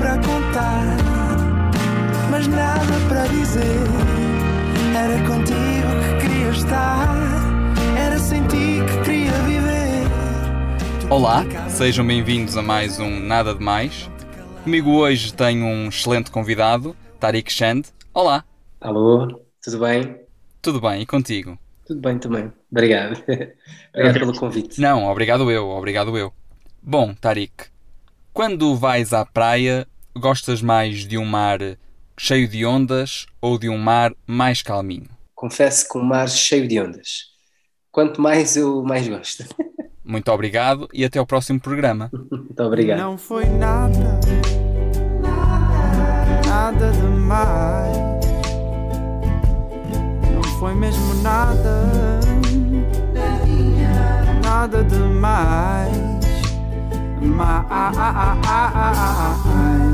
para contar, mas nada para dizer. Era contigo que queria estar, era sem ti que queria viver. Olá, sejam bem-vindos a mais um Nada de Mais. Comigo hoje tenho um excelente convidado, Tariq Shand. Olá, Alô, tudo bem? tudo bem? E contigo? Tudo bem também. Obrigado. Obrigado pelo convite. Não, obrigado eu, obrigado eu. Bom, Tariq, quando vais à praia, gostas mais de um mar cheio de ondas ou de um mar mais calminho? Confesso que um mar cheio de ondas. Quanto mais eu mais gosto. Muito obrigado e até ao próximo programa. Muito obrigado. Não foi nada, nada demais. Não foi mesmo nada, nada demais. ah ah ah ah ah ah, ah, ah.